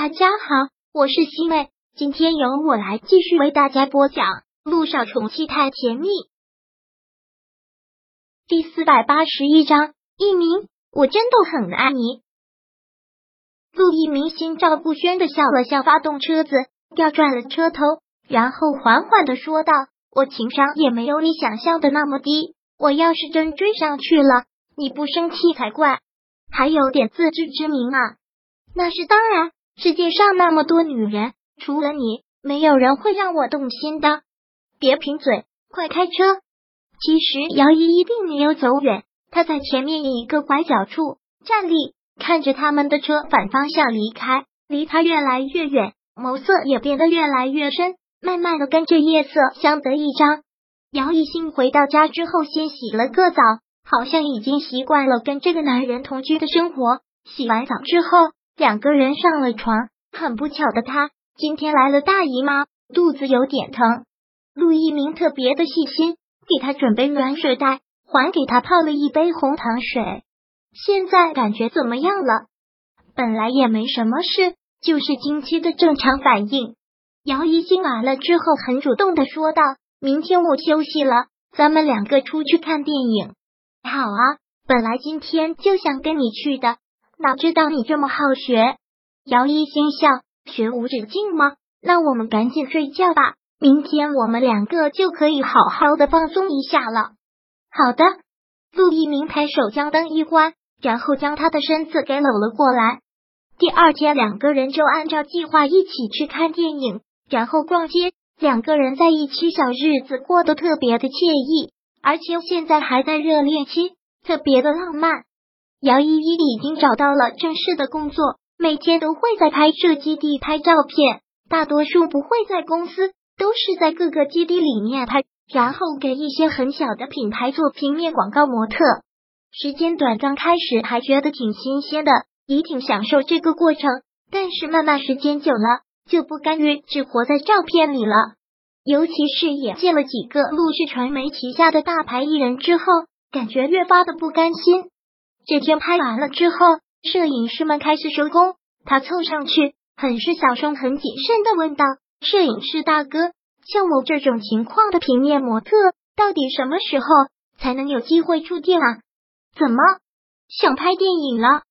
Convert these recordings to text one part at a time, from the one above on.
大家好，我是西妹，今天由我来继续为大家播讲《路上宠妻太甜蜜》第四百八十一章。一鸣，我真的很爱你。陆一鸣心照不宣的笑了笑，发动车子，调转了车头，然后缓缓的说道：“我情商也没有你想象的那么低，我要是真追上去了，你不生气才怪，还有点自知之明啊。”那是当然。世界上那么多女人，除了你，没有人会让我动心的。别贫嘴，快开车。其实姚依依并没有走远，她在前面一个拐角处站立，看着他们的车反方向离开，离他越来越远，眸色也变得越来越深，慢慢的跟着夜色相得益彰。姚一兴回到家之后，先洗了个澡，好像已经习惯了跟这个男人同居的生活。洗完澡之后。两个人上了床，很不巧的，他今天来了大姨妈，肚子有点疼。陆一鸣特别的细心，给他准备暖水袋，还给他泡了一杯红糖水。现在感觉怎么样了？本来也没什么事，就是经期的正常反应。姚一新完了之后，很主动的说道：“明天我休息了，咱们两个出去看电影。”好啊，本来今天就想跟你去的。哪知道你这么好学，姚一心笑，学无止境吗？那我们赶紧睡觉吧，明天我们两个就可以好好的放松一下了。好的，陆一鸣抬手将灯一关，然后将他的身子给搂了过来。第二天，两个人就按照计划一起去看电影，然后逛街。两个人在一起，小日子过得特别的惬意，而且现在还在热恋期，特别的浪漫。姚依依已经找到了正式的工作，每天都会在拍摄基地拍照片，大多数不会在公司，都是在各个基地里面拍，然后给一些很小的品牌做平面广告模特。时间短，刚开始还觉得挺新鲜的，也挺享受这个过程。但是慢慢时间久了，就不甘于只活在照片里了。尤其是也见了几个陆氏传媒旗下的大牌艺人之后，感觉越发的不甘心。这天拍完了之后，摄影师们开始收工。他凑上去，很是小声、很谨慎的问道：“摄影师大哥，像我这种情况的平面模特，到底什么时候才能有机会出镜啊？怎么想拍电影了？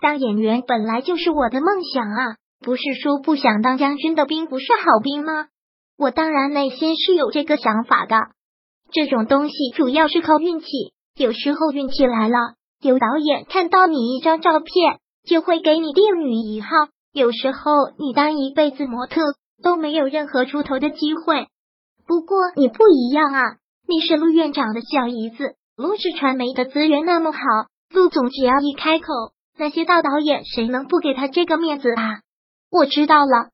当演员本来就是我的梦想啊！不是说不想当将军的兵不是好兵吗？我当然内心是有这个想法的。这种东西主要是靠运气，有时候运气来了。”有导演看到你一张照片，就会给你定女一号。有时候你当一辈子模特都没有任何出头的机会。不过你不一样啊，你是陆院长的小姨子，陆氏传媒的资源那么好，陆总只要一开口，那些大导演谁能不给他这个面子啊？我知道了。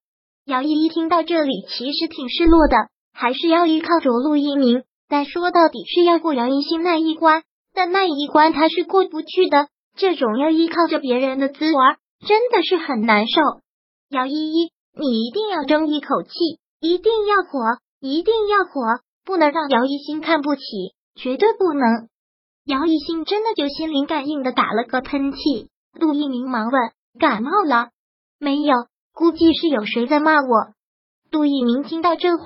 姚依依听到这里，其实挺失落的，还是要依靠着陆一鸣，但说到底是要过姚一新那一关。但那一关他是过不去的，这种要依靠着别人的滋味，真的是很难受。姚依依，你一定要争一口气，一定要火，一定要火，不能让姚一新看不起，绝对不能。姚一新真的就心灵感应的打了个喷嚏。陆一鸣忙问：“感冒了没有？估计是有谁在骂我。”杜一鸣听到这话，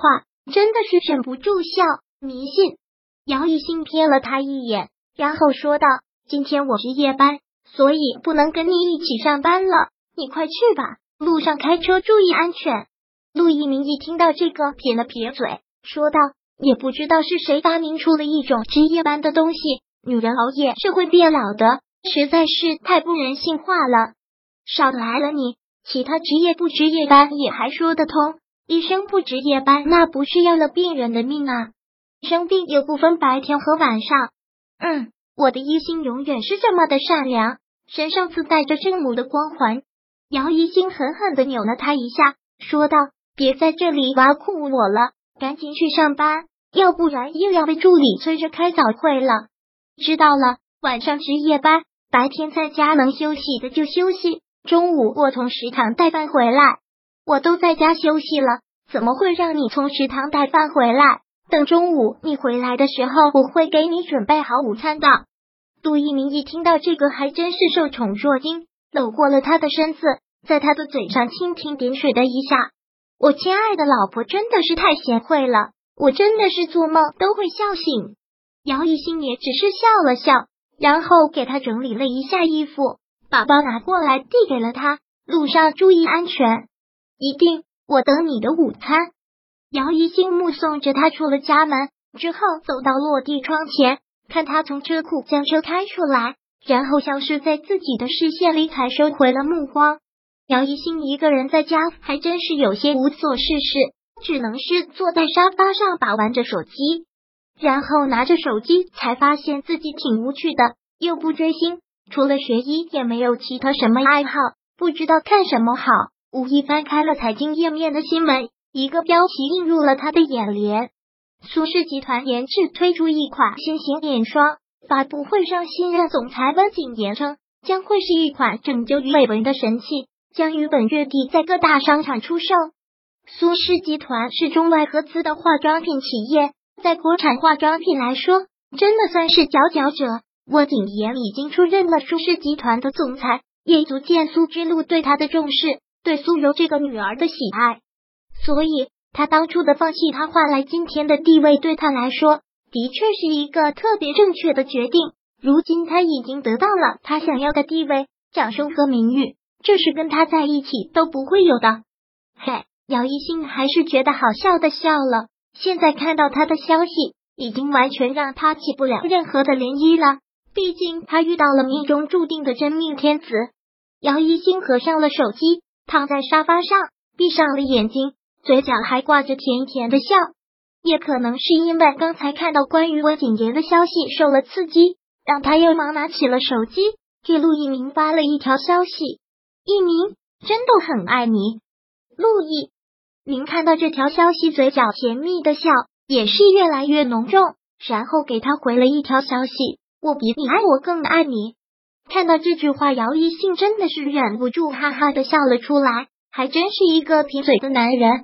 真的是忍不住笑，迷信。姚一新瞥了他一眼。然后说道：“今天我值夜班，所以不能跟你一起上班了。你快去吧，路上开车注意安全。”陆一鸣一听到这个，撇了撇嘴，说道：“也不知道是谁发明出了一种值夜班的东西，女人熬夜是会变老的，实在是太不人性化了。少来了你，其他职业不值夜班也还说得通，医生不值夜班，那不是要了病人的命啊？生病又不分白天和晚上。”嗯，我的一心永远是这么的善良，身上自带着圣母的光环。姚一心狠狠的扭了他一下，说道：“别在这里挖苦我了，赶紧去上班，要不然又要被助理催着开早会了。”知道了，晚上值夜班，白天在家能休息的就休息。中午我从食堂带饭回来，我都在家休息了，怎么会让你从食堂带饭回来？等中午你回来的时候，我会给你准备好午餐的。杜一鸣一听到这个，还真是受宠若惊，搂过了他的身子，在他的嘴上蜻蜓点水的一下。我亲爱的老婆真的是太贤惠了，我真的是做梦都会笑醒。姚一兴也只是笑了笑，然后给他整理了一下衣服，把包拿过来递给了他。路上注意安全，一定。我等你的午餐。姚一兴目送着他出了家门之后，走到落地窗前，看他从车库将车开出来，然后消失在自己的视线里，才收回了目光。姚一兴一个人在家，还真是有些无所事事，只能是坐在沙发上把玩着手机，然后拿着手机，才发现自己挺无趣的，又不追星，除了学医也没有其他什么爱好，不知道看什么好，无意翻开了财经页面的新闻，一个标题映入了他的眼帘：苏氏集团研制推出一款新型眼霜，发布会上新任总裁温景言称，将会是一款拯救鱼尾纹的神器。将于本月底在各大商场出售。苏氏集团是中外合资的化妆品企业，在国产化妆品来说，真的算是佼佼者。温景言已经出任了苏氏集团的总裁，也足见苏之路对他的重视，对苏柔这个女儿的喜爱。所以，他当初的放弃，他换来今天的地位，对他来说，的确是一个特别正确的决定。如今，他已经得到了他想要的地位、掌声和名誉。这是跟他在一起都不会有的。嘿，姚一兴还是觉得好笑的笑了。现在看到他的消息，已经完全让他起不了任何的涟漪了。毕竟他遇到了命中注定的真命天子。姚一兴合上了手机，躺在沙发上，闭上了眼睛，嘴角还挂着甜甜的笑。也可能是因为刚才看到关于温景言的消息受了刺激，让他又忙拿起了手机，给陆一鸣发了一条消息。一鸣真的很爱你，陆毅。您看到这条消息，嘴角甜蜜的笑也是越来越浓重，然后给他回了一条消息：我比你爱我更爱你。看到这句话，姚一信真的是忍不住哈哈的笑了出来，还真是一个贫嘴的男人。